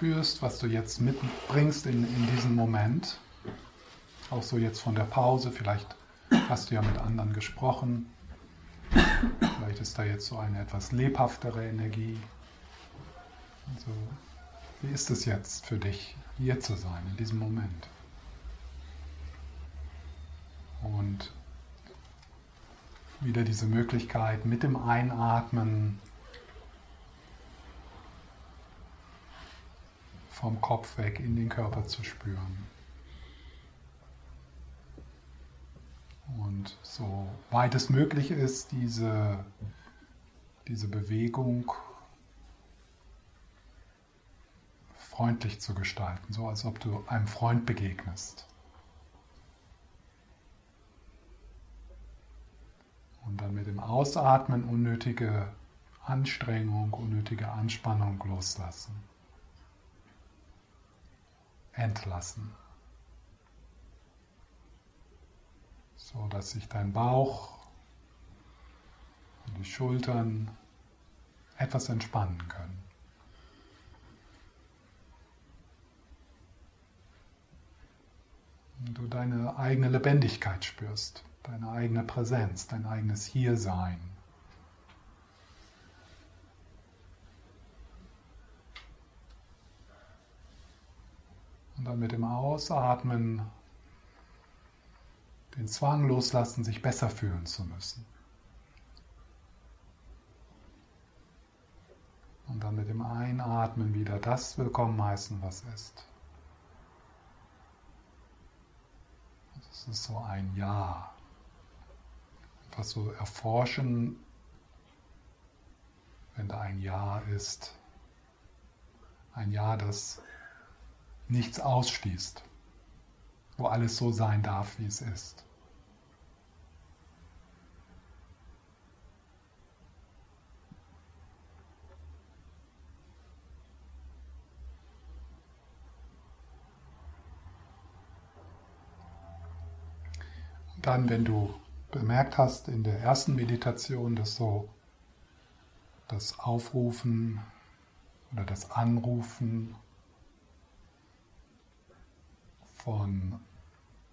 spürst, was du jetzt mitbringst in, in diesen Moment. Auch so jetzt von der Pause, vielleicht hast du ja mit anderen gesprochen. Vielleicht ist da jetzt so eine etwas lebhaftere Energie. Also, wie ist es jetzt für dich, hier zu sein, in diesem Moment? Und wieder diese Möglichkeit mit dem Einatmen vom Kopf weg in den Körper zu spüren. Und so weit es möglich ist, diese, diese Bewegung freundlich zu gestalten, so als ob du einem Freund begegnest. Und dann mit dem Ausatmen unnötige Anstrengung, unnötige Anspannung loslassen. Entlassen. So dass sich dein Bauch und die Schultern etwas entspannen können. Und du deine eigene Lebendigkeit spürst deine eigene Präsenz, dein eigenes Hiersein. Und dann mit dem Ausatmen den Zwang loslassen, sich besser fühlen zu müssen. Und dann mit dem Einatmen wieder das willkommen heißen, was ist. Das ist so ein Ja etwas so erforschen, wenn da ein Ja ist. Ein Ja, das nichts ausschließt, wo alles so sein darf, wie es ist. dann, wenn du bemerkt hast in der ersten Meditation, dass so das Aufrufen oder das Anrufen von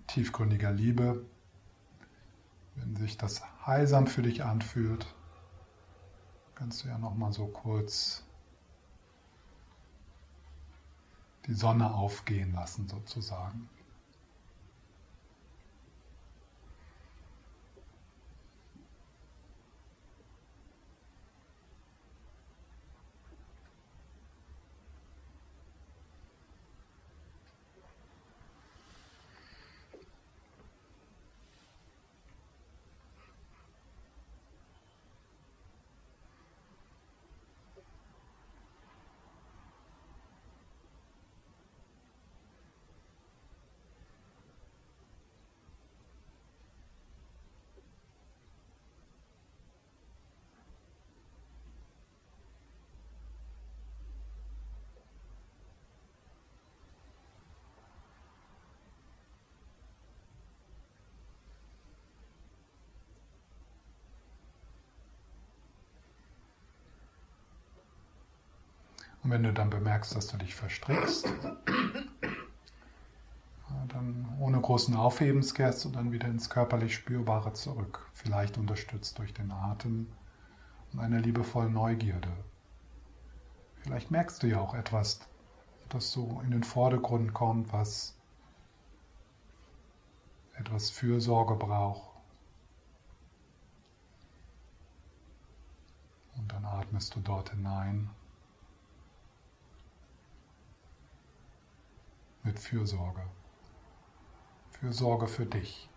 tiefgründiger Liebe, wenn sich das heilsam für dich anfühlt, kannst du ja noch mal so kurz die Sonne aufgehen lassen sozusagen. Und wenn du dann bemerkst, dass du dich verstrickst, dann ohne großen Aufhebens kehrst du dann wieder ins körperlich Spürbare zurück, vielleicht unterstützt durch den Atem und eine liebevolle Neugierde. Vielleicht merkst du ja auch etwas, das so in den Vordergrund kommt, was etwas Fürsorge braucht. Und dann atmest du dort hinein. Mit Fürsorge. Fürsorge für dich.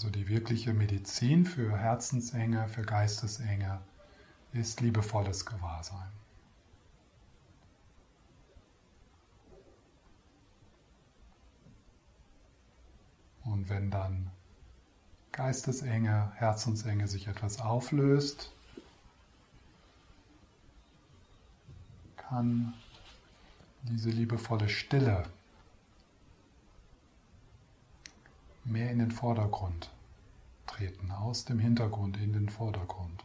Also die wirkliche Medizin für Herzensenge, für Geistesenge ist liebevolles Gewahrsein. Und wenn dann Geistesenge, Herzensenge sich etwas auflöst, kann diese liebevolle Stille mehr in den Vordergrund treten, aus dem Hintergrund in den Vordergrund.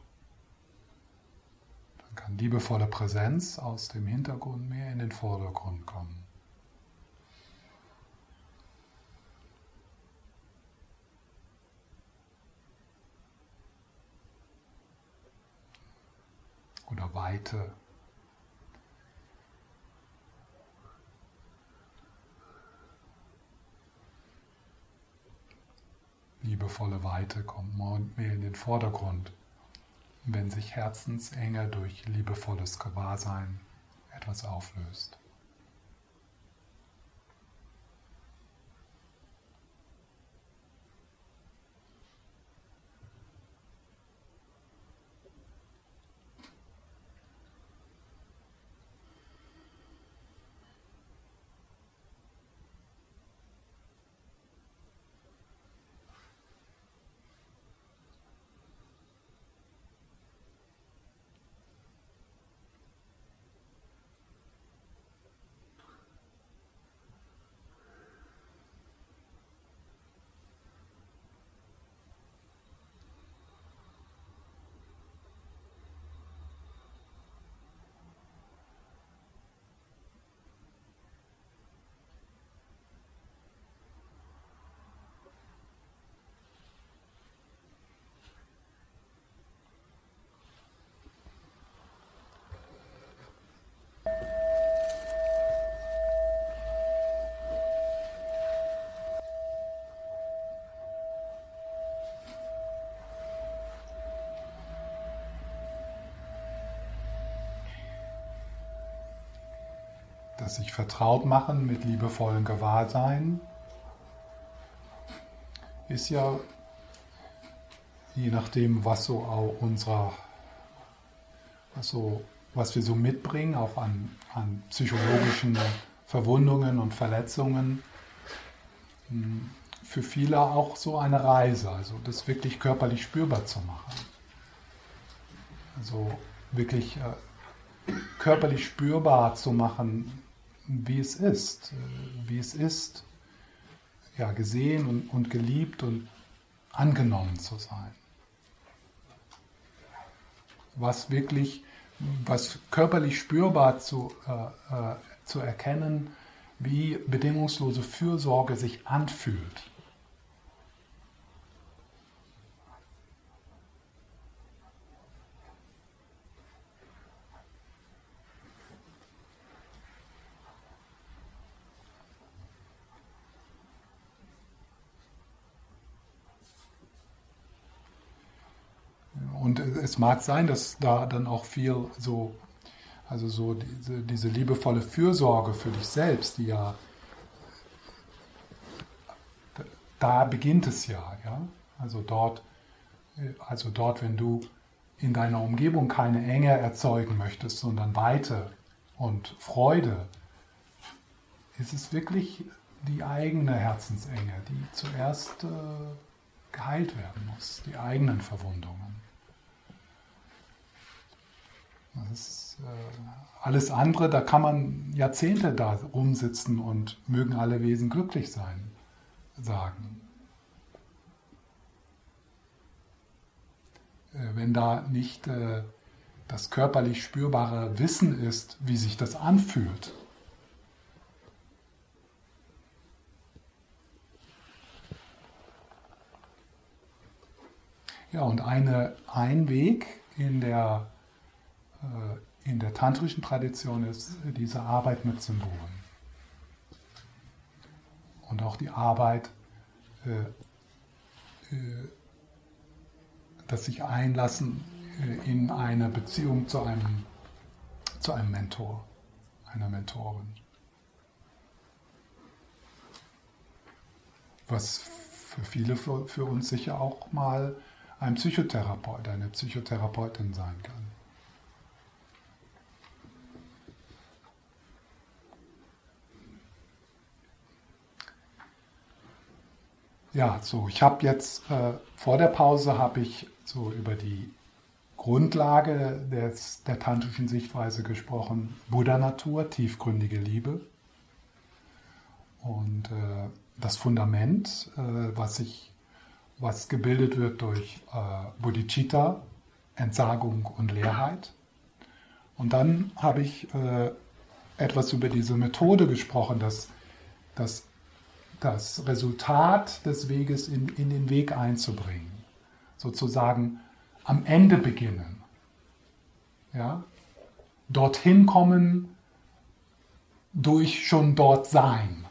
Dann kann liebevolle Präsenz aus dem Hintergrund mehr in den Vordergrund kommen. Oder Weite liebevolle Weite kommt mehr in den Vordergrund, wenn sich Herzensenge durch liebevolles Gewahrsein etwas auflöst. Das sich vertraut machen mit liebevollem Gewahrsein, ist ja, je nachdem, was so auch unserer, was, so, was wir so mitbringen, auch an, an psychologischen Verwundungen und Verletzungen, hm, für viele auch so eine Reise, also das wirklich körperlich spürbar zu machen. Also wirklich äh, körperlich spürbar zu machen, wie es ist, äh, wie es ist, ja, gesehen und, und geliebt und angenommen zu sein. Was wirklich, was körperlich spürbar zu, äh, äh, zu erkennen, wie bedingungslose Fürsorge sich anfühlt. Und es mag sein, dass da dann auch viel so, also so diese, diese liebevolle Fürsorge für dich selbst, die ja, da beginnt es ja, ja. Also dort, also dort, wenn du in deiner Umgebung keine Enge erzeugen möchtest, sondern Weite und Freude, ist es wirklich die eigene Herzensenge, die zuerst äh, geheilt werden muss, die eigenen Verwundungen. Ist, äh, alles andere, da kann man Jahrzehnte da rumsitzen und mögen alle Wesen glücklich sein, sagen. Äh, wenn da nicht äh, das körperlich spürbare Wissen ist, wie sich das anfühlt. Ja, und eine, ein Weg in der in der tantrischen Tradition ist diese Arbeit mit Symbolen. Und auch die Arbeit, äh, äh, das sich einlassen in eine Beziehung zu einem, zu einem Mentor, einer Mentorin. Was für viele für uns sicher auch mal ein Psychotherapeut, eine Psychotherapeutin sein kann. Ja, so, ich habe jetzt äh, vor der Pause habe ich so über die Grundlage des, der tantrischen Sichtweise gesprochen, Buddha-Natur, tiefgründige Liebe. Und äh, das Fundament, äh, was, ich, was gebildet wird durch äh, Bodhicitta, Entsagung und Leerheit. Und dann habe ich äh, etwas über diese Methode gesprochen, dass, dass das Resultat des Weges in, in den Weg einzubringen. Sozusagen am Ende beginnen. Ja? Dorthin kommen durch schon dort sein.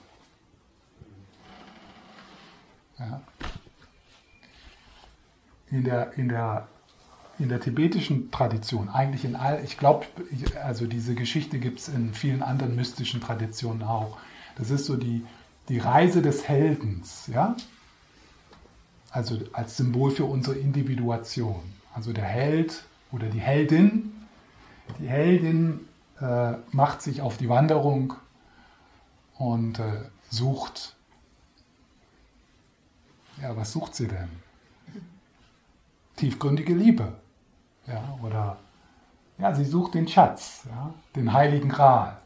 Ja? In, der, in, der, in der tibetischen Tradition, eigentlich in all, ich glaube, also diese Geschichte gibt es in vielen anderen mystischen Traditionen auch. Das ist so die, die Reise des Heldens, ja? Also als Symbol für unsere Individuation. Also der Held oder die Heldin, die Heldin äh, macht sich auf die Wanderung und äh, sucht, ja, was sucht sie denn? Tiefgründige Liebe, ja, oder ja, sie sucht den Schatz, ja, den heiligen Gral.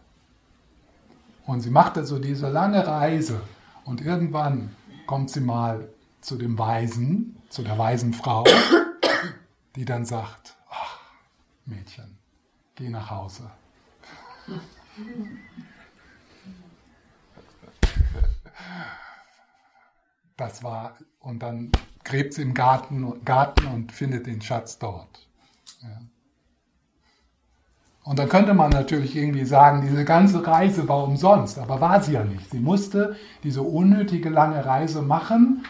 Und sie macht also diese lange Reise und irgendwann kommt sie mal zu dem Weisen, zu der weisen Frau die dann sagt, ach, Mädchen, geh nach Hause. Das war, und dann gräbt sie im Garten, Garten und findet den Schatz dort. Ja. Und dann könnte man natürlich irgendwie sagen, diese ganze Reise war umsonst, aber war sie ja nicht. Sie musste diese unnötige lange Reise machen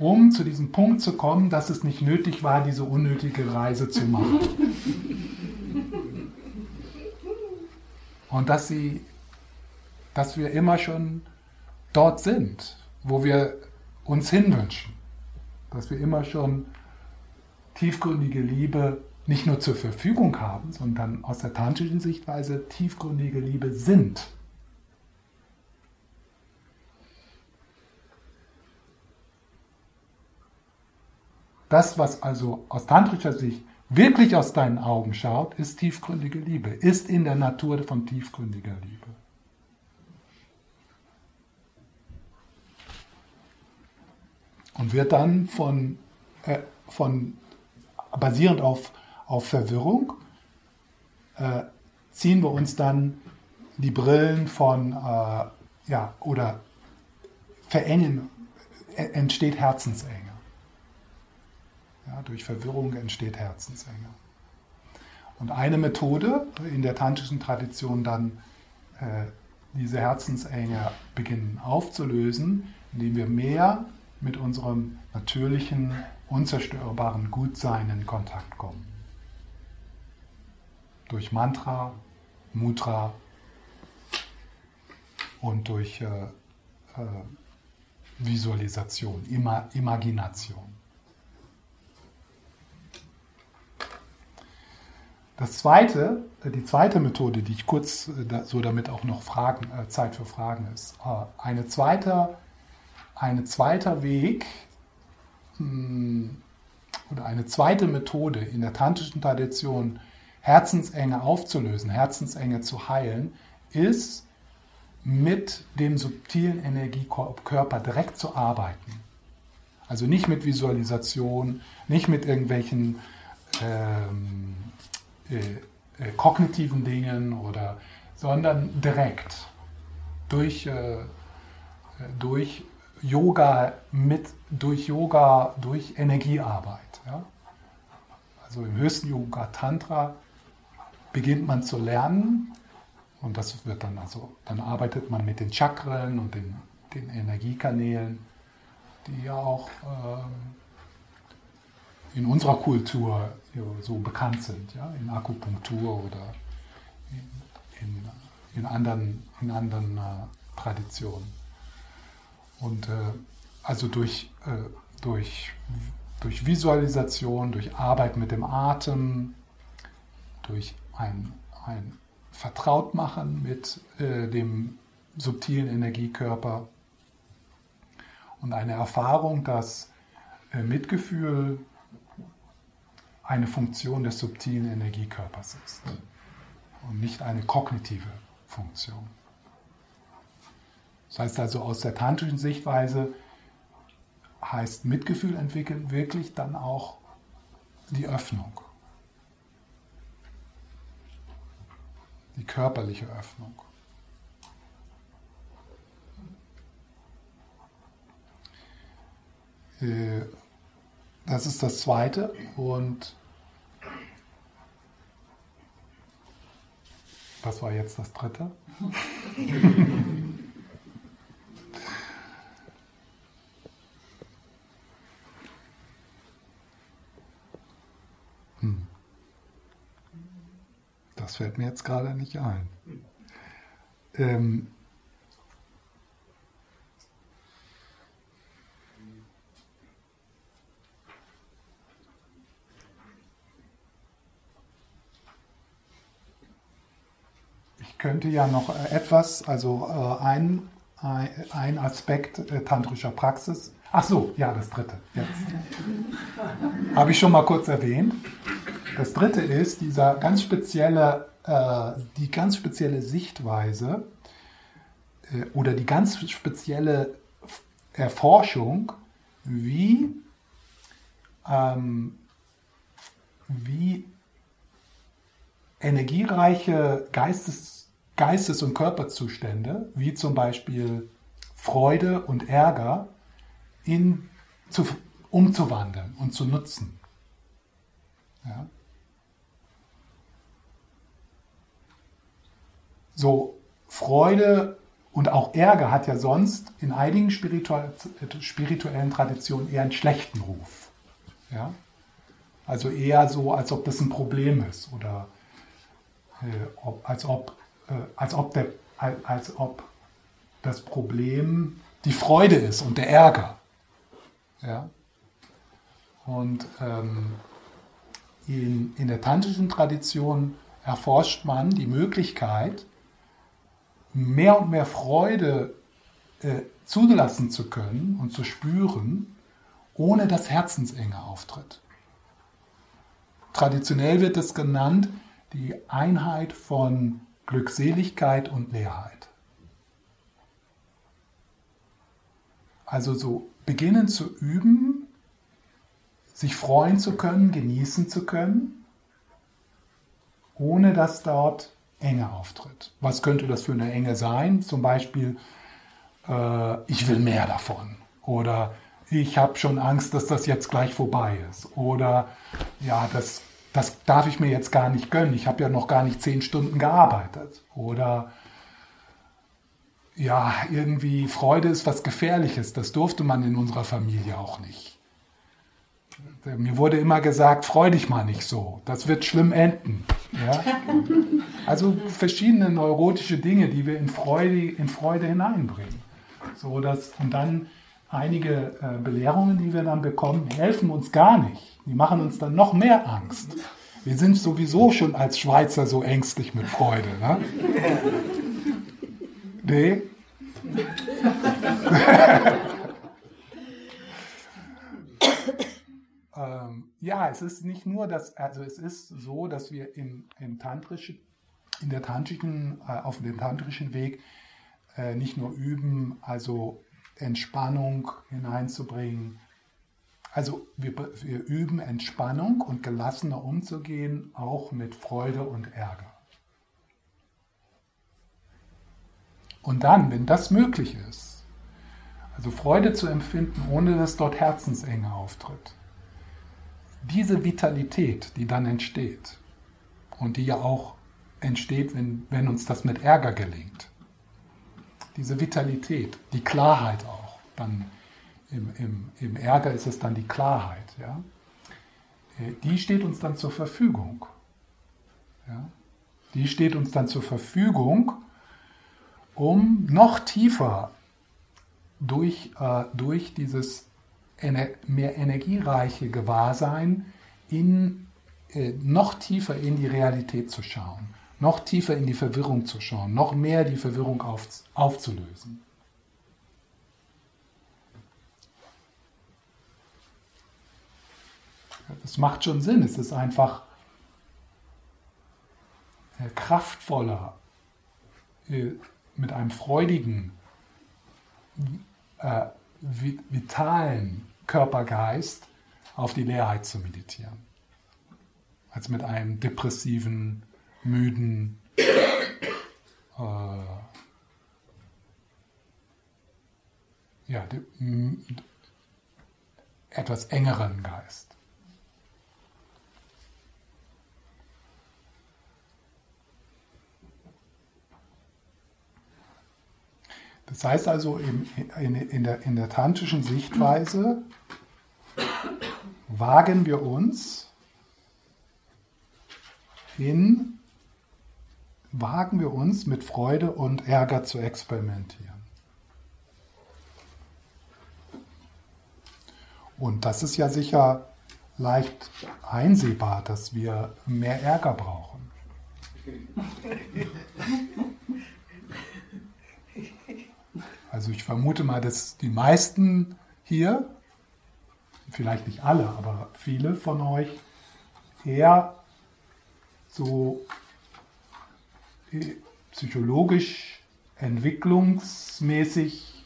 um zu diesem Punkt zu kommen, dass es nicht nötig war, diese unnötige Reise zu machen. Und dass, sie, dass wir immer schon dort sind, wo wir uns hinwünschen. Dass wir immer schon tiefgründige Liebe nicht nur zur Verfügung haben, sondern aus der tantrischen Sichtweise tiefgründige Liebe sind. Das, was also aus tantrischer Sicht wirklich aus deinen Augen schaut, ist tiefgründige Liebe, ist in der Natur von tiefgründiger Liebe. Und wird dann von, äh, von basierend auf, auf Verwirrung, äh, ziehen wir uns dann die Brillen von, äh, ja, oder verengen, äh, entsteht Herzensenge. Ja, durch Verwirrung entsteht Herzensenge. Und eine Methode in der tantrischen Tradition dann äh, diese Herzensenge beginnen aufzulösen, indem wir mehr mit unserem natürlichen, unzerstörbaren Gutsein in Kontakt kommen. Durch Mantra, Mutra und durch äh, äh, Visualisation, Ima Imagination. Das zweite, äh, die zweite Methode, die ich kurz äh, so damit auch noch Fragen, äh, Zeit für Fragen ist, eine zweite, eine zweiter Weg hm, oder eine zweite Methode in der tantrischen Tradition, Herzensenge aufzulösen, Herzensenge zu heilen, ist mit dem subtilen Energiekörper direkt zu arbeiten. Also nicht mit Visualisation, nicht mit irgendwelchen ähm, äh, äh, kognitiven Dingen oder, sondern direkt durch, äh, durch Yoga mit, durch Yoga, durch Energiearbeit. Ja? Also im höchsten Yoga Tantra beginnt man zu lernen und das wird dann also, dann arbeitet man mit den Chakren und den, den Energiekanälen, die ja auch ähm, in unserer Kultur so bekannt sind, ja, in Akupunktur oder in, in, in anderen, in anderen äh, Traditionen. Und äh, also durch, äh, durch, durch Visualisation, durch Arbeit mit dem Atem, durch ein, ein Vertrautmachen mit äh, dem subtilen Energiekörper und eine Erfahrung, dass äh, Mitgefühl eine Funktion des subtilen Energiekörpers ist und nicht eine kognitive Funktion. Das heißt also aus der tantrischen Sichtweise heißt Mitgefühl entwickeln wirklich dann auch die Öffnung. Die körperliche Öffnung. Äh, das ist das Zweite. Und was war jetzt das Dritte? Das fällt mir jetzt gerade nicht ein. Ähm, könnte ja noch äh, etwas, also äh, ein, ein Aspekt äh, tantrischer Praxis. Ach so, ja, das dritte. Habe ich schon mal kurz erwähnt. Das dritte ist dieser ganz spezielle, die ganz spezielle Sichtweise oder die ganz spezielle Erforschung, wie, ähm, wie energiereiche Geistes Geistes- und Körperzustände, wie zum Beispiel Freude und Ärger, in, zu, umzuwandeln und zu nutzen. Ja? So, Freude und auch Ärger hat ja sonst in einigen spirituellen Traditionen eher einen schlechten Ruf. Ja? Also eher so, als ob das ein Problem ist oder äh, ob, als ob äh, als, ob der, als ob das Problem die Freude ist und der Ärger. Ja? Und ähm, in, in der tantrischen Tradition erforscht man die Möglichkeit, mehr und mehr Freude äh, zulassen zu können und zu spüren, ohne dass Herzensenge auftritt. Traditionell wird es genannt die Einheit von Glückseligkeit und Leerheit. Also so beginnen zu üben, sich freuen zu können, genießen zu können, ohne dass dort Enge auftritt. Was könnte das für eine Enge sein? Zum Beispiel, äh, ich will mehr davon. Oder ich habe schon Angst, dass das jetzt gleich vorbei ist. Oder ja, das das darf ich mir jetzt gar nicht gönnen. Ich habe ja noch gar nicht zehn Stunden gearbeitet. Oder ja, irgendwie Freude ist was Gefährliches. Das durfte man in unserer Familie auch nicht. Mir wurde immer gesagt, freu dich mal nicht so. Das wird schlimm enden. Ja? Also verschiedene neurotische Dinge, die wir in Freude, in Freude hineinbringen. So, dass, und dann einige äh, Belehrungen, die wir dann bekommen, helfen uns gar nicht. Die machen uns dann noch mehr Angst. Wir sind sowieso schon als Schweizer so ängstlich mit Freude. Ne? Nee? ähm, ja, es ist nicht nur das, also es ist so, dass wir im, im tantrischen, in der tantrischen, äh, auf dem tantrischen Weg äh, nicht nur üben, also Entspannung hineinzubringen. Also wir, wir üben Entspannung und gelassener umzugehen, auch mit Freude und Ärger. Und dann, wenn das möglich ist, also Freude zu empfinden, ohne dass dort Herzensenge auftritt, diese Vitalität, die dann entsteht und die ja auch entsteht, wenn, wenn uns das mit Ärger gelingt, diese Vitalität, die Klarheit auch. Dann im, im, im Ärger ist es dann die Klarheit. Ja? Äh, die steht uns dann zur Verfügung. Ja? Die steht uns dann zur Verfügung, um noch tiefer durch, äh, durch dieses mehr energiereiche Gewahrsein, in, äh, noch tiefer in die Realität zu schauen, noch tiefer in die Verwirrung zu schauen, noch mehr die Verwirrung auf, aufzulösen. Das macht schon Sinn, es ist einfach äh, kraftvoller, äh, mit einem freudigen, äh, vitalen, vitalen Körpergeist auf die Leerheit zu meditieren, als mit einem depressiven, müden, äh, ja, etwas engeren Geist. Das heißt also, in, in, in, der, in der tantischen Sichtweise wagen wir uns in, wagen wir uns mit Freude und Ärger zu experimentieren. Und das ist ja sicher leicht einsehbar, dass wir mehr Ärger brauchen. Also ich vermute mal, dass die meisten hier, vielleicht nicht alle, aber viele von euch, eher so psychologisch, entwicklungsmäßig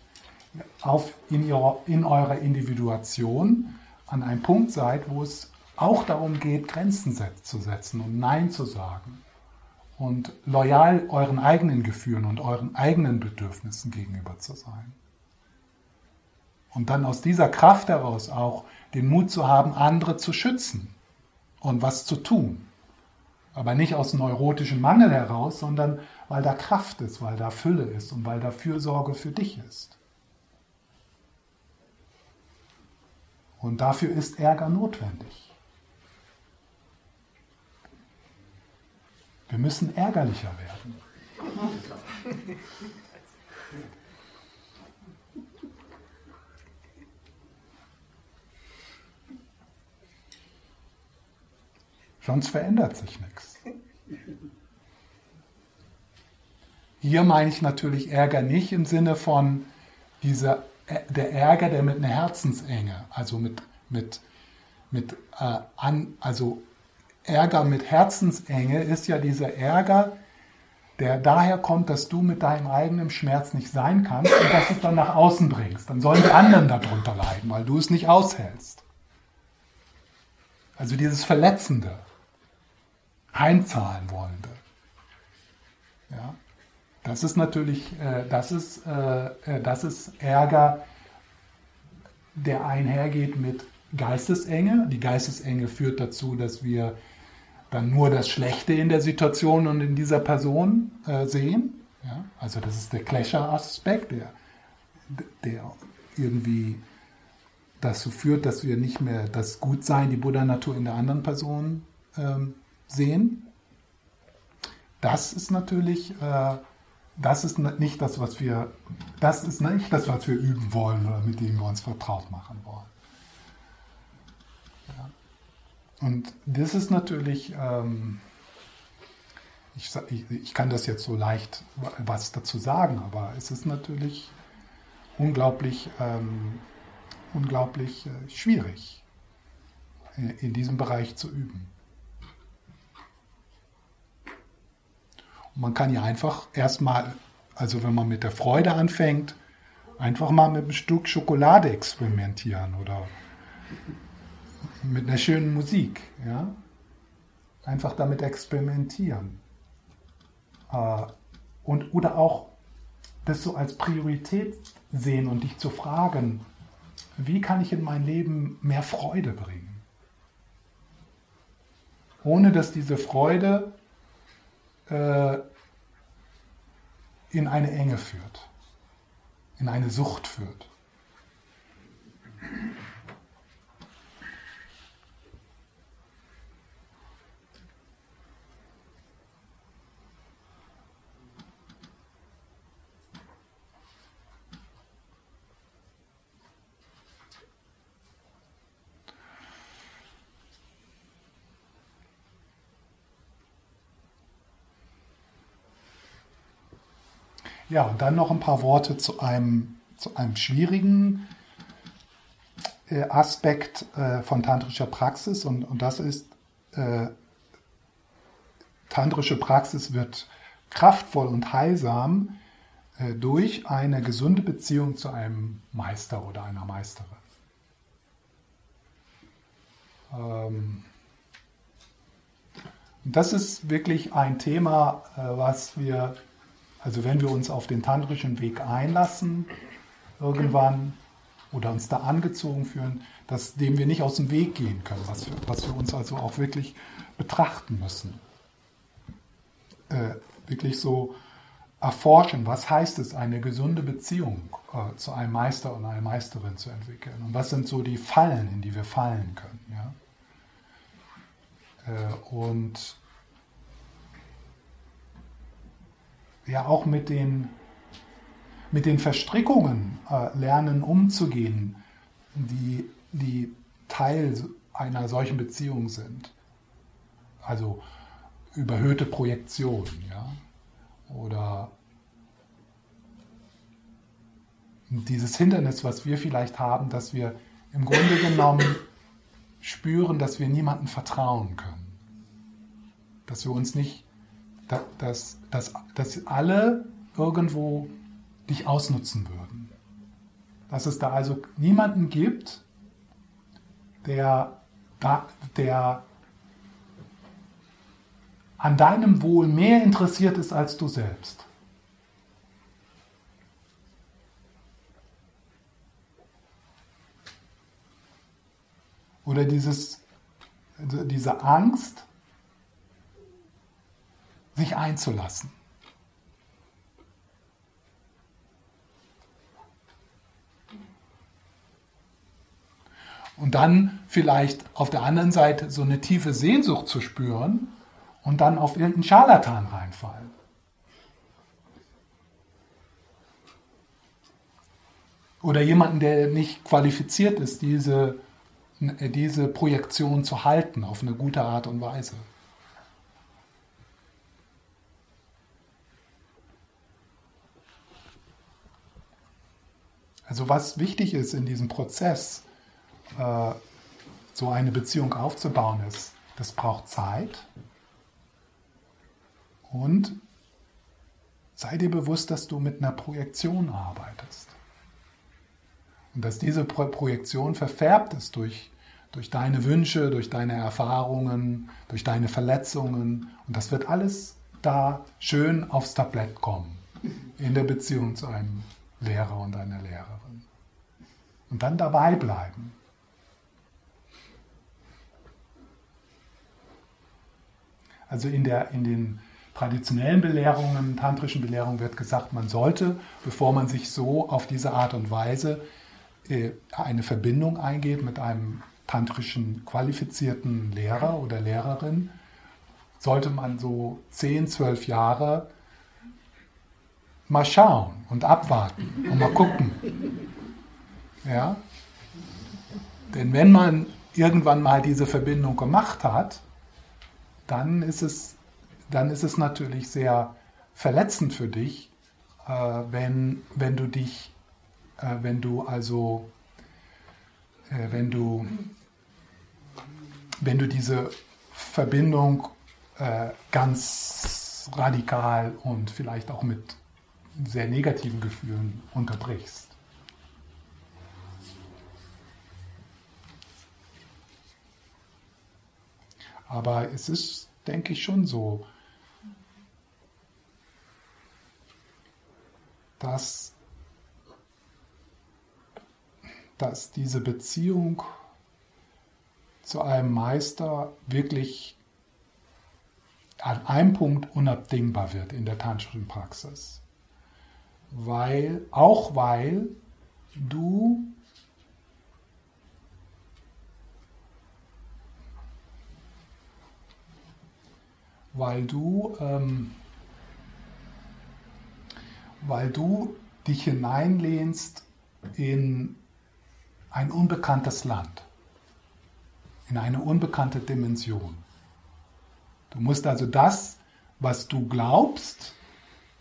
auf in, ihrer, in eurer Individuation an einem Punkt seid, wo es auch darum geht, Grenzen zu setzen und Nein zu sagen und loyal euren eigenen Gefühlen und euren eigenen Bedürfnissen gegenüber zu sein. Und dann aus dieser Kraft heraus auch den Mut zu haben, andere zu schützen und was zu tun. Aber nicht aus neurotischem Mangel heraus, sondern weil da Kraft ist, weil da Fülle ist und weil da Fürsorge für dich ist. Und dafür ist Ärger notwendig. Wir müssen ärgerlicher werden. Sonst verändert sich nichts. Hier meine ich natürlich Ärger nicht im Sinne von dieser, der Ärger, der mit einer Herzensenge, also mit, mit, mit äh, an, also Ärger mit Herzensenge ist ja dieser Ärger, der daher kommt, dass du mit deinem eigenen Schmerz nicht sein kannst und dass du es dann nach außen bringst. Dann sollen die anderen darunter leiden, weil du es nicht aushältst. Also dieses Verletzende, heimzahlen wollende. Ja, das ist natürlich, äh, das ist, äh, äh das ist Ärger, der einhergeht mit Geistesenge. Die Geistesenge führt dazu, dass wir dann nur das Schlechte in der Situation und in dieser Person äh, sehen. Ja? Also das ist der Clasher-Aspekt, der, der irgendwie dazu führt, dass wir nicht mehr das Gutsein, die Buddha-Natur in der anderen Person ähm, sehen. Das ist natürlich, äh, das ist nicht das, was wir, das ist nicht das, was wir üben wollen oder mit dem wir uns vertraut machen wollen. Und das ist natürlich, ähm, ich, ich, kann das jetzt so leicht was dazu sagen, aber es ist natürlich unglaublich, ähm, unglaublich äh, schwierig, in, in diesem Bereich zu üben. Und man kann ja einfach erstmal, also wenn man mit der Freude anfängt, einfach mal mit einem Stück Schokolade experimentieren oder mit einer schönen Musik. Ja? Einfach damit experimentieren. Äh, und, oder auch das so als Priorität sehen und dich zu fragen, wie kann ich in mein Leben mehr Freude bringen? Ohne dass diese Freude äh, in eine Enge führt, in eine Sucht führt. Ja, und dann noch ein paar Worte zu einem, zu einem schwierigen äh, Aspekt äh, von tantrischer Praxis und, und das ist, äh, tantrische Praxis wird kraftvoll und heilsam äh, durch eine gesunde Beziehung zu einem Meister oder einer Meisterin. Ähm, das ist wirklich ein Thema, äh, was wir, also wenn wir uns auf den tantrischen Weg einlassen, irgendwann oder uns da angezogen fühlen, dass dem wir nicht aus dem Weg gehen können, was wir, was wir uns also auch wirklich betrachten müssen. Äh, wirklich so erforschen, was heißt es, eine gesunde Beziehung äh, zu einem Meister und einer Meisterin zu entwickeln und was sind so die Fallen, in die wir fallen können. Ja? Äh, und ja auch mit den, mit den Verstrickungen äh, lernen umzugehen, die, die Teil einer solchen Beziehung sind. Also überhöhte Projektion, ja, oder dieses Hindernis, was wir vielleicht haben, dass wir im Grunde genommen spüren, dass wir niemandem vertrauen können. Dass wir uns nicht, dass, dass, dass alle irgendwo dich ausnutzen würden. Dass es da also niemanden gibt, der, der an deinem Wohl mehr interessiert ist als du selbst. Oder dieses, diese Angst, sich einzulassen. Und dann vielleicht auf der anderen Seite so eine tiefe Sehnsucht zu spüren und dann auf irgendeinen Scharlatan reinfallen. Oder jemanden, der nicht qualifiziert ist, diese diese Projektion zu halten auf eine gute Art und Weise. Also was wichtig ist in diesem Prozess, äh, so eine Beziehung aufzubauen, ist, das braucht Zeit und sei dir bewusst, dass du mit einer Projektion arbeitest. Und dass diese Projektion verfärbt ist durch, durch deine Wünsche, durch deine Erfahrungen, durch deine Verletzungen. Und das wird alles da schön aufs Tablett kommen, in der Beziehung zu einem Lehrer und einer Lehrerin. Und dann dabei bleiben. Also in, der, in den traditionellen Belehrungen, tantrischen Belehrungen wird gesagt, man sollte, bevor man sich so auf diese Art und Weise äh, eine Verbindung eingeht mit einem tantrischen qualifizierten Lehrer oder Lehrerin, sollte man so 10, 12 Jahre mal schauen und abwarten und mal gucken. Ja? Denn wenn man irgendwann mal diese Verbindung gemacht hat, dann ist es, dann ist es natürlich sehr verletzend für dich, äh, wenn, wenn du dich äh, wenn du also, äh, wenn du, wenn du diese Verbindung äh, ganz radikal und vielleicht auch mit sehr negativen Gefühlen unterbrichst. Aber es ist, denke ich, schon so, dass dass diese Beziehung zu einem Meister wirklich an einem Punkt unabdingbar wird in der tantrischen Praxis. Weil, auch weil du weil du ähm, weil du dich hineinlehnst in ein unbekanntes Land, in eine unbekannte Dimension. Du musst also das, was du glaubst,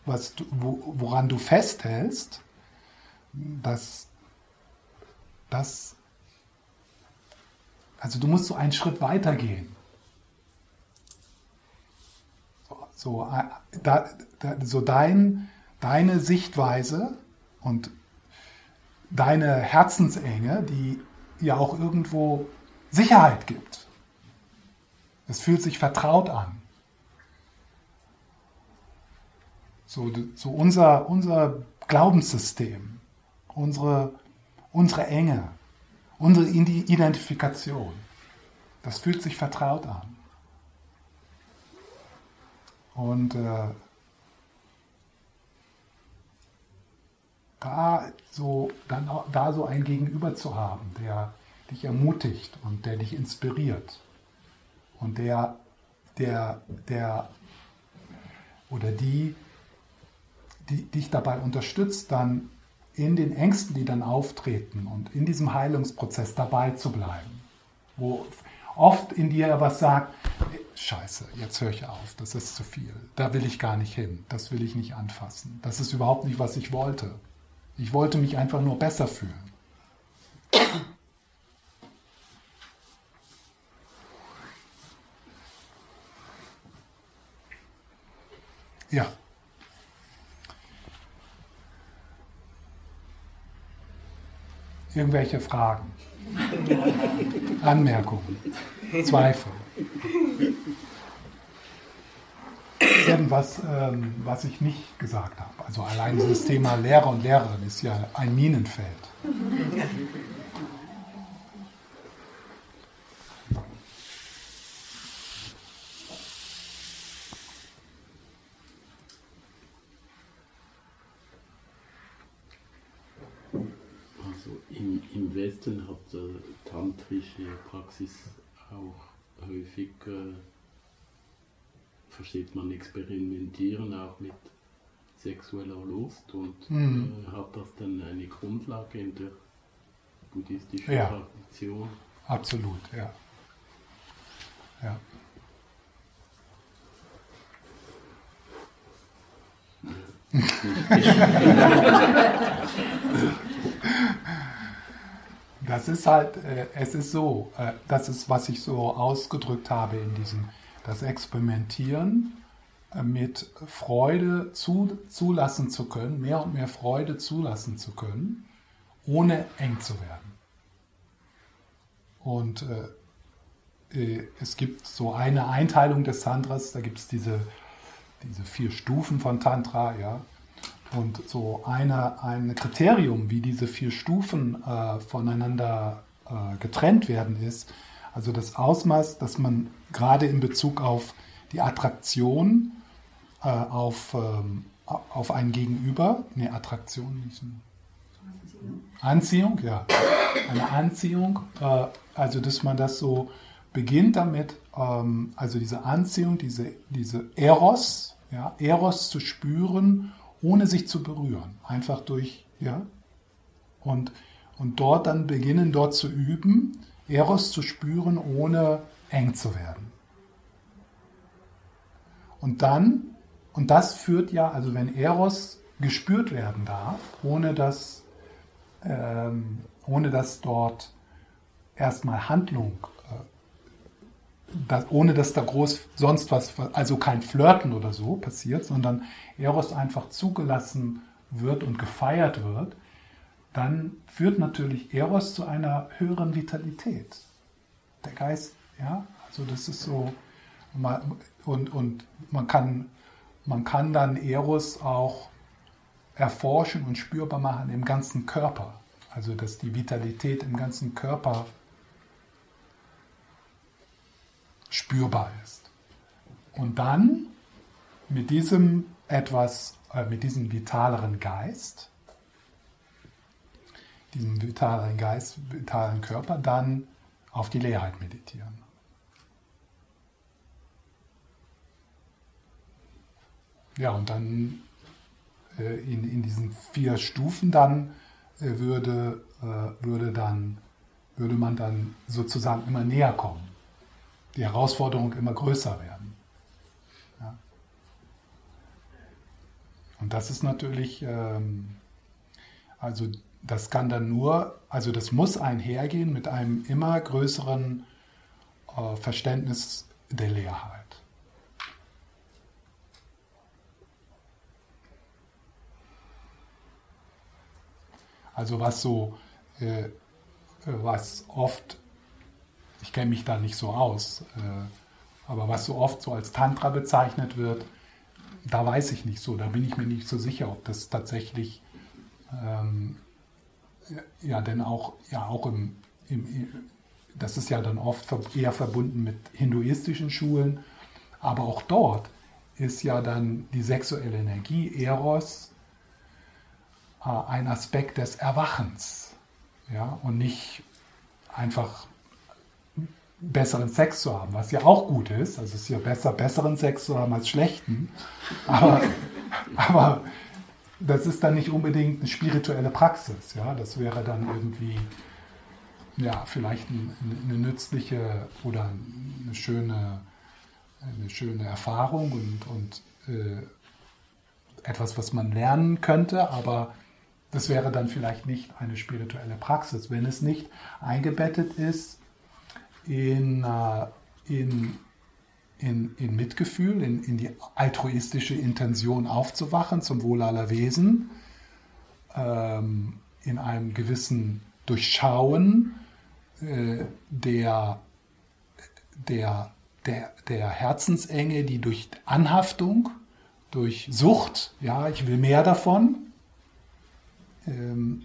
was du, woran du festhältst, das, das Also du musst so einen Schritt weiter gehen. So, so, äh, da, da, so dein, deine Sichtweise und deine Herzensenge, die ja auch irgendwo Sicherheit gibt. Es fühlt sich vertraut an. So, so unser, unser Glaubenssystem, unsere, unsere Enge, unsere Identifikation, das fühlt sich vertraut an. Und äh, da so, dann da so ein Gegenüber zu haben, der dich ermutigt und der dich inspiriert und der, der, der oder die, die dich dabei unterstützt, dann in den Ängsten, die dann auftreten und in diesem Heilungsprozess dabei zu bleiben. Wo oft in dir was sagt, scheiße, jetzt höre ich auf, das ist zu viel, da will ich gar nicht hin, das will ich nicht anfassen, das ist überhaupt nicht, was ich wollte. Ich wollte mich einfach nur besser fühlen. Ja. Irgendwelche Fragen? Anmerkungen? Zweifel? Irgendwas, ähm, was ich nicht gesagt habe. Also allein dieses Thema Lehrer und Lehrerin ist ja ein Minenfeld. Hat äh, tantrische Praxis auch häufig, äh, versteht man experimentieren auch mit sexueller Lust und mhm. äh, hat das dann eine Grundlage in der buddhistischen ja. Tradition? Absolut, ja. Ja. Das ist halt, äh, es ist so, äh, das ist, was ich so ausgedrückt habe in diesem, das Experimentieren äh, mit Freude zu, zulassen zu können, mehr und mehr Freude zulassen zu können, ohne eng zu werden. Und äh, äh es gibt so eine Einteilung des Tantras, da gibt es diese, diese vier Stufen von Tantra, ja, und so eine, ein Kriterium, wie diese vier Stufen äh, voneinander äh, getrennt werden, ist, also das Ausmaß, dass man gerade in Bezug auf die Attraktion, äh, auf, ähm, auf ein Gegenüber, ne, Attraktion nicht. Anziehung, ja. Eine Anziehung, äh, also dass man das so beginnt damit, ähm, also diese Anziehung, diese, diese Eros, ja, Eros zu spüren ohne sich zu berühren. Einfach durch, ja. Und, und dort dann beginnen, dort zu üben, Eros zu spüren, ohne eng zu werden. Und dann, und das führt ja, also wenn Eros gespürt werden darf, ohne dass, ähm, ohne dass dort erstmal Handlung das, ohne dass da groß sonst was, also kein Flirten oder so passiert, sondern Eros einfach zugelassen wird und gefeiert wird, dann führt natürlich Eros zu einer höheren Vitalität. Der Geist, ja, also das ist so, und, und man, kann, man kann dann Eros auch erforschen und spürbar machen im ganzen Körper. Also dass die Vitalität im ganzen Körper spürbar ist. Und dann mit diesem etwas, äh, mit diesem vitaleren Geist, diesem vitaleren Geist, vitalen Körper, dann auf die Leerheit meditieren. Ja, und dann äh, in, in diesen vier Stufen dann äh, würde, äh, würde, dann, würde man dann sozusagen immer näher kommen die Herausforderungen immer größer werden. Ja. Und das ist natürlich, ähm, also das kann dann nur, also das muss einhergehen mit einem immer größeren äh, Verständnis der Leerheit. Also was so, äh, was oft, ich kenne mich da nicht so aus, äh, aber was so oft so als Tantra bezeichnet wird, da weiß ich nicht so, da bin ich mir nicht so sicher, ob das tatsächlich, ähm, ja, denn auch, ja, auch im, im, das ist ja dann oft eher verbunden mit hinduistischen Schulen, aber auch dort ist ja dann die sexuelle Energie, Eros, äh, ein Aspekt des Erwachens. Ja, und nicht einfach besseren Sex zu haben, was ja auch gut ist. Also es ist ja besser, besseren Sex zu haben als schlechten. Aber, aber das ist dann nicht unbedingt eine spirituelle Praxis. Ja? Das wäre dann irgendwie ja, vielleicht eine nützliche oder eine schöne, eine schöne Erfahrung und, und äh, etwas, was man lernen könnte, aber das wäre dann vielleicht nicht eine spirituelle Praxis, wenn es nicht eingebettet ist in, äh, in, in, in Mitgefühl, in, in die altruistische Intention aufzuwachen zum Wohl aller Wesen, ähm, in einem gewissen Durchschauen äh, der, der, der, der Herzensenge, die durch Anhaftung, durch Sucht, ja, ich will mehr davon, ähm,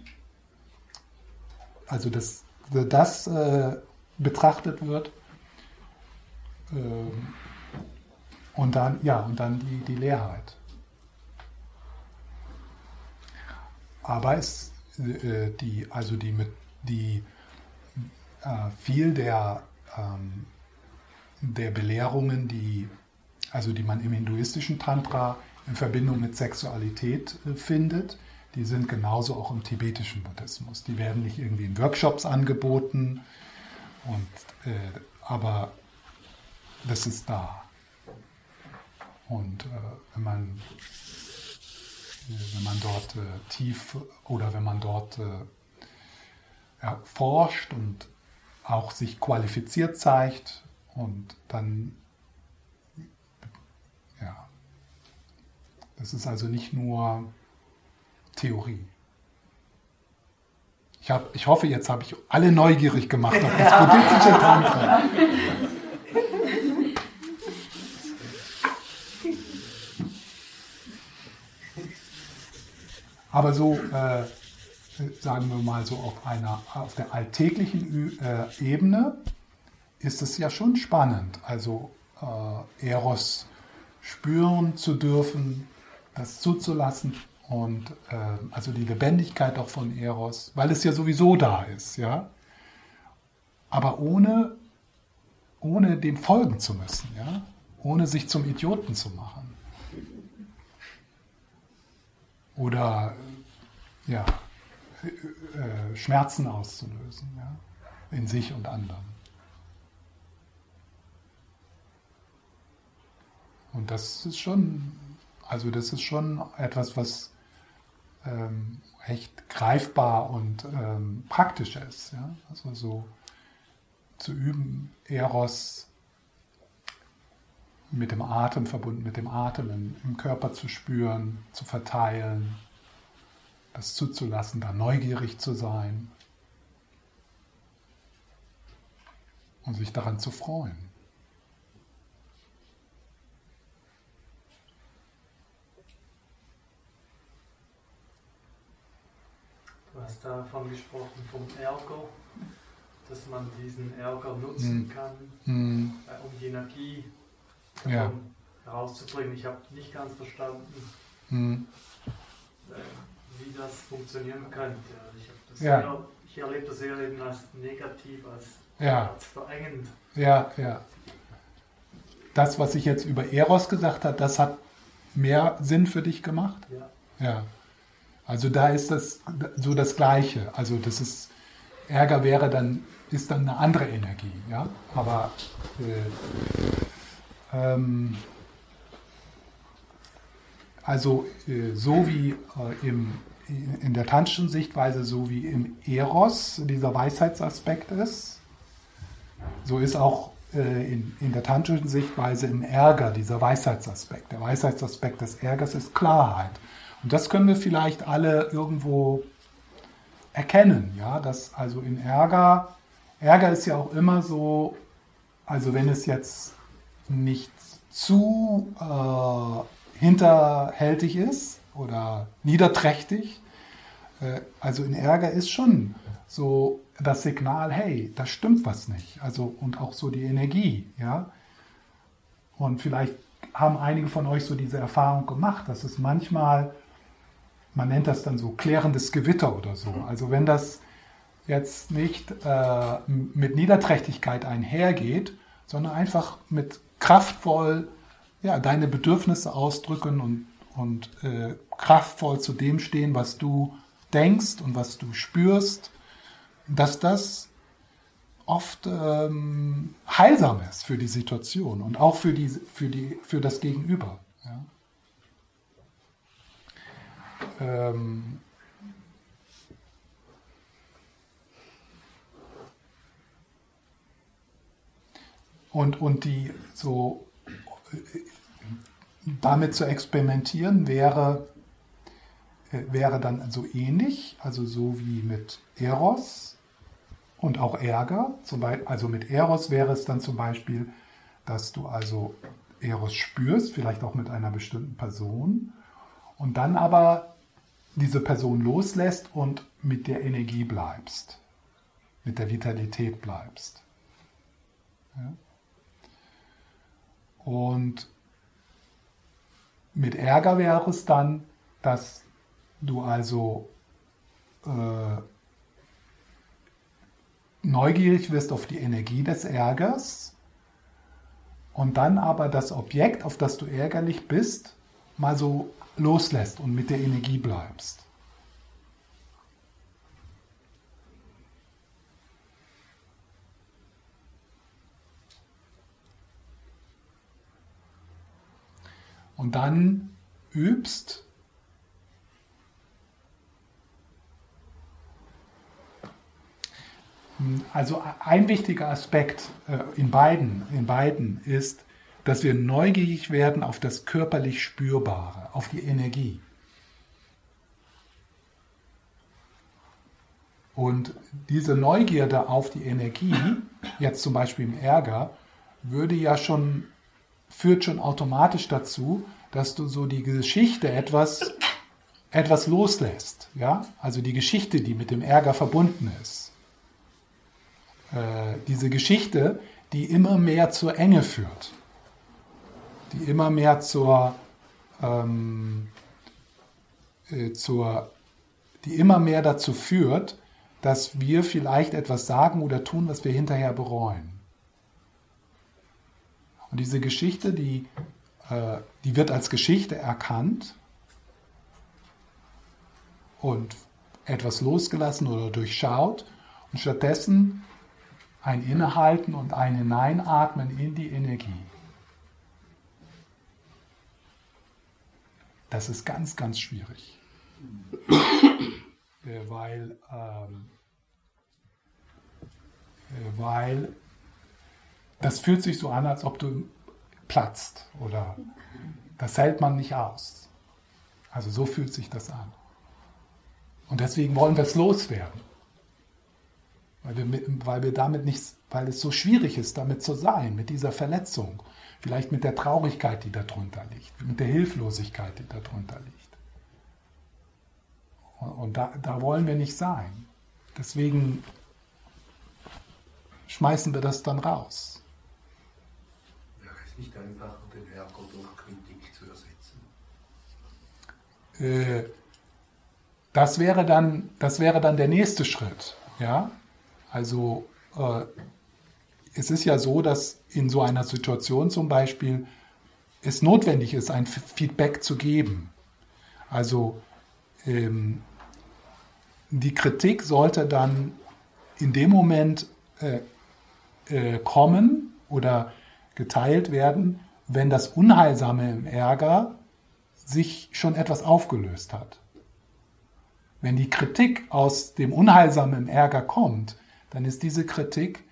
also dass das äh, betrachtet wird. Ähm, und dann, ja, und dann die, die Leerheit. Aber es, äh, die, also die, die äh, viel der, ähm, der Belehrungen, die, also die man im hinduistischen Tantra in Verbindung mit Sexualität äh, findet, die sind genauso auch im tibetischen Buddhismus. Die werden nicht irgendwie in Workshops angeboten, und, äh, aber das ist da. Und äh, wenn, man, äh, wenn man dort äh, tief oder wenn man dort äh, ja, forscht und auch sich qualifiziert zeigt und dann, ja, das ist also nicht nur Theorie. Ich, hab, ich hoffe, jetzt habe ich alle neugierig gemacht auf das buddhistische Tantra. Aber so, äh, sagen wir mal so auf einer, auf der alltäglichen äh, Ebene ist es ja schon spannend. Also äh, Eros spüren zu dürfen, das zuzulassen, und äh, also die Lebendigkeit auch von Eros, weil es ja sowieso da ist, ja. Aber ohne, ohne dem folgen zu müssen, ja. Ohne sich zum Idioten zu machen. Oder ja, äh, Schmerzen auszulösen, ja, in sich und anderen. Und das ist schon, also das ist schon etwas, was ähm, echt greifbar und ähm, praktisch ist. Ja? Also so zu üben, Eros mit dem Atem verbunden, mit dem Atem im, im Körper zu spüren, zu verteilen, das zuzulassen, da neugierig zu sein und sich daran zu freuen. Du hast davon gesprochen, vom Ärger, dass man diesen Ärger nutzen mhm. kann, mhm. um die Energie ja. herauszubringen. Ich habe nicht ganz verstanden, mhm. wie das funktionieren könnte. Ich, ja. ich erlebe das eher eben als negativ, als, ja. als verengend. Ja, ja. Das, was ich jetzt über Eros gesagt habe, das hat mehr Sinn für dich gemacht? Ja. Ja. Also da ist das so das Gleiche. Also das ist, Ärger wäre dann, ist dann eine andere Energie, ja. Aber äh, ähm, also äh, so wie äh, im, in der Tanschen Sichtweise, so wie im Eros dieser Weisheitsaspekt ist, so ist auch äh, in, in der tantrischen Sichtweise im Ärger, dieser Weisheitsaspekt. Der Weisheitsaspekt des Ärgers ist Klarheit. Und das können wir vielleicht alle irgendwo erkennen, ja, dass also in Ärger, Ärger ist ja auch immer so, also wenn es jetzt nicht zu äh, hinterhältig ist oder niederträchtig, äh, also in Ärger ist schon so das Signal, hey, da stimmt was nicht. Also und auch so die Energie, ja. Und vielleicht haben einige von euch so diese Erfahrung gemacht, dass es manchmal, man nennt das dann so klärendes Gewitter oder so. Also wenn das jetzt nicht äh, mit Niederträchtigkeit einhergeht, sondern einfach mit kraftvoll ja, deine Bedürfnisse ausdrücken und, und äh, kraftvoll zu dem stehen, was du denkst und was du spürst, dass das oft ähm, heilsam ist für die Situation und auch für, die, für, die, für das Gegenüber. Ja. Ähm, und, und die so damit zu experimentieren wäre, äh, wäre dann so ähnlich, also so wie mit Eros und auch Ärger. Also mit Eros wäre es dann zum Beispiel, dass du also Eros spürst, vielleicht auch mit einer bestimmten Person, und dann aber diese Person loslässt und mit der Energie bleibst, mit der Vitalität bleibst. Ja? Und mit Ärger wäre es dann, dass du also äh, neugierig wirst auf die Energie des Ärgers und dann aber das Objekt, auf das du ärgerlich bist, mal so loslässt und mit der Energie bleibst. Und dann übst, Also ein wichtiger Aspekt äh, in beiden, in beiden ist, dass wir neugierig werden auf das körperlich Spürbare, auf die Energie. Und diese Neugierde auf die Energie, jetzt zum Beispiel im Ärger, würde ja schon führt schon automatisch dazu, dass du so die Geschichte etwas, etwas loslässt. Ja? Also die Geschichte, die mit dem Ärger verbunden ist. Äh, diese Geschichte, die immer mehr zur Enge führt. Die immer mehr zur, ähm, äh, zur, die immer mehr dazu führt, dass wir vielleicht etwas sagen oder tun, was wir hinterher bereuen. Und diese Geschichte, die, äh, die wird als Geschichte erkannt und etwas losgelassen oder durchschaut und stattdessen ein Innehalten und ein Hineinatmen in die Energie. Das ist ganz, ganz schwierig. Äh, weil, ähm, äh, weil das fühlt sich so an, als ob du platzt oder das hält man nicht aus. Also so fühlt sich das an. Und deswegen wollen wir es loswerden. Weil wir, weil wir damit nicht, weil es so schwierig ist, damit zu sein, mit dieser Verletzung. Vielleicht mit der Traurigkeit, die darunter liegt, mit der Hilflosigkeit, die darunter liegt. Und, und da, da wollen wir nicht sein. Deswegen schmeißen wir das dann raus nicht einfach den Ärger durch Kritik zu ersetzen? Äh, das wäre dann, das wäre dann der nächste Schritt. Ja? Also äh, es ist ja so, dass in so einer Situation zum Beispiel es notwendig ist, ein Feedback zu geben. Also ähm, die Kritik sollte dann in dem Moment äh, äh, kommen oder geteilt werden, wenn das Unheilsame im Ärger sich schon etwas aufgelöst hat. Wenn die Kritik aus dem Unheilsamen im Ärger kommt, dann ist diese Kritik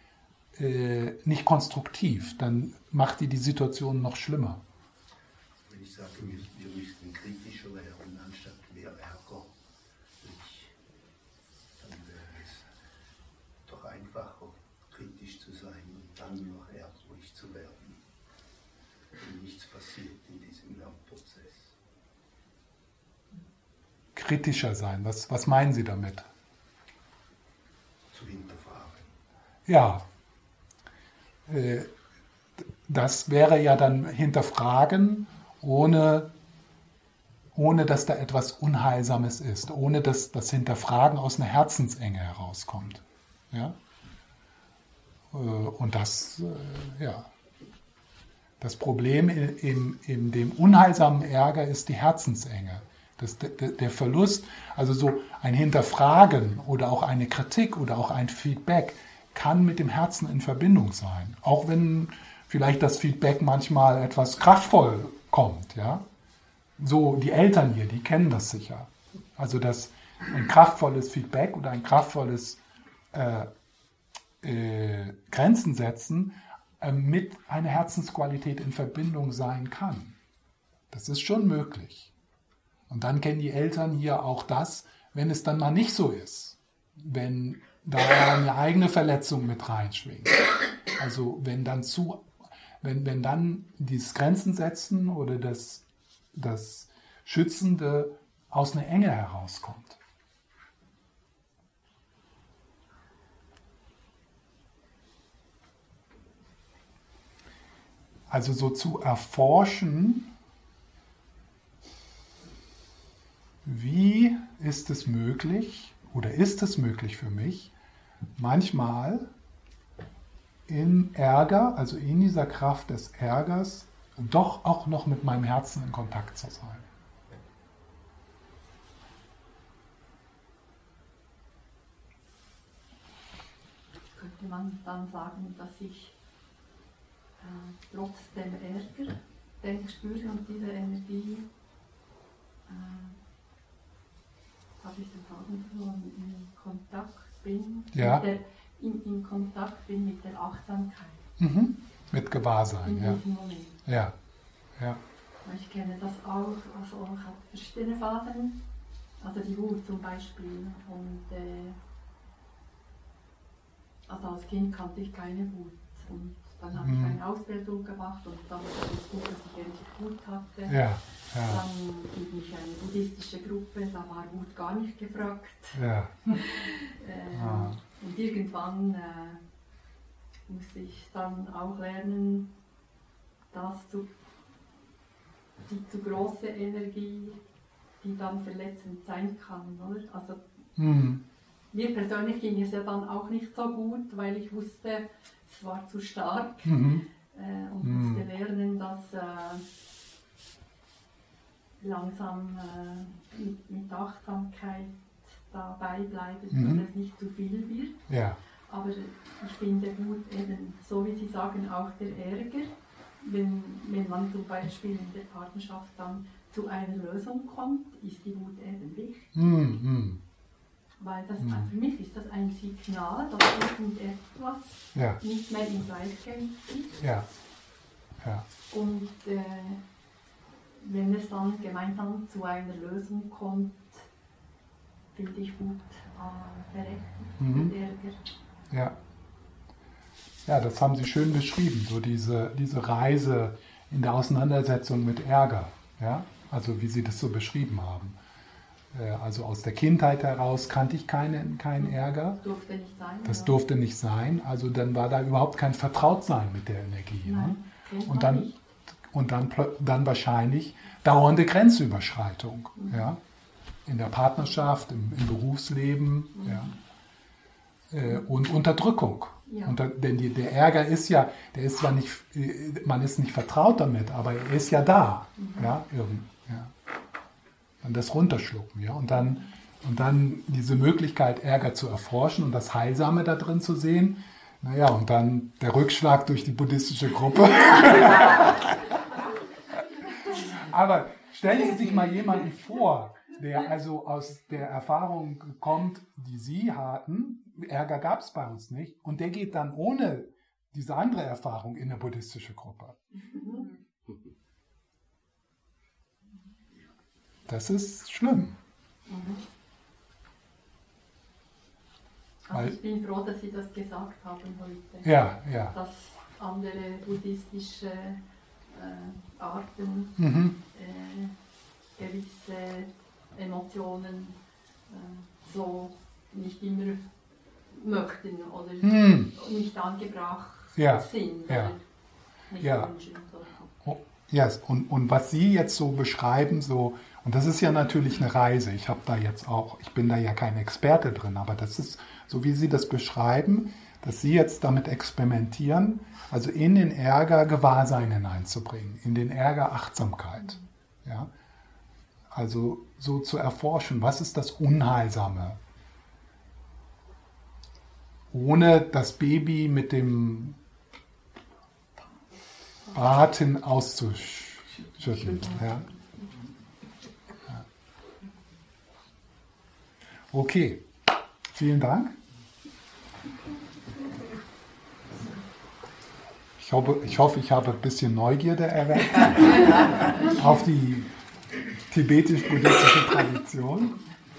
äh, nicht konstruktiv. Dann macht die die Situation noch schlimmer. Wenn ich sage, wir, wir müssten kritischer werden, anstatt mehr Ärger, dann wäre es doch einfacher, kritisch zu sein und dann noch ärgerlich zu werden, wenn nichts passiert in diesem Lernprozess. Kritischer sein, was, was meinen Sie damit? Zu hinterfragen. Ja, das wäre ja dann hinterfragen, ohne, ohne dass da etwas Unheilsames ist, ohne dass das Hinterfragen aus einer Herzensenge herauskommt. Ja? Äh, und das, äh, ja. Das Problem in, in dem unheilsamen Ärger ist die Herzensenge. Das, der Verlust, also so ein Hinterfragen oder auch eine Kritik oder auch ein Feedback, kann mit dem Herzen in Verbindung sein. Auch wenn vielleicht das Feedback manchmal etwas kraftvoll kommt. Ja? So, die Eltern hier, die kennen das sicher. Also, dass ein kraftvolles Feedback oder ein kraftvolles äh, äh, Grenzen setzen äh, mit einer Herzensqualität in Verbindung sein kann. Das ist schon möglich. Und dann kennen die Eltern hier auch das, wenn es dann mal nicht so ist. Wenn da eine eigene Verletzung mit reinschwingt. Also wenn dann zu, wenn, wenn dann dieses Grenzen setzen oder das, das Schützende aus einer Enge herauskommt. Also so zu erforschen, wie ist es möglich oder ist es möglich für mich, manchmal in Ärger, also in dieser Kraft des Ärgers, doch auch noch mit meinem Herzen in Kontakt zu sein. Könnte man dann sagen, dass ich äh, trotz dem Ärger, den ich spüre und dieser Energie, äh, habe ich den Faden verloren, in Kontakt bin, ja. der, in, in, Kontakt bin mit der Achtsamkeit. Mhm. Mit Gewahrsein, in ja. Diesem Moment. Ja. ja. Ich kenne das auch, also ich habe verschiedene Phasen, also die Wut zum Beispiel. Und äh, also als Kind kannte ich keine Wut. Und dann habe mhm. ich eine Ausbildung gemacht und dann war es gut, dass ich endlich Wut hatte. Ja, ja. Dann ging ich eine buddhistische Gruppe, da war Wut gar nicht gefragt. Ja. äh, ah. Und irgendwann äh, musste ich dann auch lernen, dass zu, die zu große Energie, die dann verletzend sein kann. Oder? Also, mhm. Mir persönlich ging es ja dann auch nicht so gut, weil ich wusste, es war zu stark mhm. äh, und mhm. musste lernen, dass äh, langsam äh, mit, mit, Achtsamkeit dabei bleiben, mhm. dass es nicht zu viel wird. Ja. Aber ich finde gut eben, so wie Sie sagen, auch der Ärger, wenn, wenn man zum Beispiel in der Partnerschaft dann zu einer Lösung kommt, ist die Wut eben wichtig. Mhm. Weil das, mhm. für mich ist das ein Signal, dass irgendetwas ja. nicht mehr im Gleichgewicht ist. Ja. Ja. Und äh, wenn es dann gemeinsam zu einer Lösung kommt, finde ich gut äh, berechtigt, mhm. Ärger. Ja. Ja, das haben Sie schön beschrieben, so diese, diese Reise in der Auseinandersetzung mit Ärger. Ja? Also wie Sie das so beschrieben haben. Äh, also aus der Kindheit heraus kannte ich keinen, keinen Ärger. Das durfte nicht sein. Das durfte nicht sein. Also dann war da überhaupt kein Vertrautsein mit der Energie. Nein, ne? Und dann, und dann, dann wahrscheinlich dauernde Grenzüberschreitung. Mhm. Ja? In der Partnerschaft, im, im Berufsleben. Mhm. Ja? Äh, und Unterdrückung. Ja. Und da, denn die, der Ärger ist ja, der ist zwar nicht, äh, man ist nicht vertraut damit, aber er ist ja da. Mhm. Ja, irgendwie dann das runterschlucken. Ja? Und, dann, und dann diese Möglichkeit, Ärger zu erforschen und das Heilsame da drin zu sehen. Naja, und dann der Rückschlag durch die buddhistische Gruppe. Aber stellen Sie sich mal jemanden vor, der also aus der Erfahrung kommt, die Sie hatten, Ärger gab es bei uns nicht, und der geht dann ohne diese andere Erfahrung in eine buddhistische Gruppe. Das ist schlimm. Also ich bin froh, dass Sie das gesagt haben heute. Ja, ja. Dass andere buddhistische äh, Arten Mhm. äh, gewisse Emotionen äh, so nicht immer möchten oder Hm. nicht angebracht Ja, sind ja. nicht Ja. wünschen. So. Oh, Yes. Und, und was Sie jetzt so beschreiben, so, und das ist ja natürlich eine Reise. Ich habe da jetzt auch, ich bin da ja kein Experte drin, aber das ist, so wie Sie das beschreiben, dass Sie jetzt damit experimentieren, also in den Ärger Gewahrsein hineinzubringen, in den Ärger Achtsamkeit. Ja? Also so zu erforschen, was ist das Unheilsame? Ohne das Baby mit dem Braten auszuschütteln. Ja. Okay, vielen Dank. Ich hoffe, ich hoffe, ich habe ein bisschen Neugierde erweckt auf die tibetisch-buddhistische Tradition.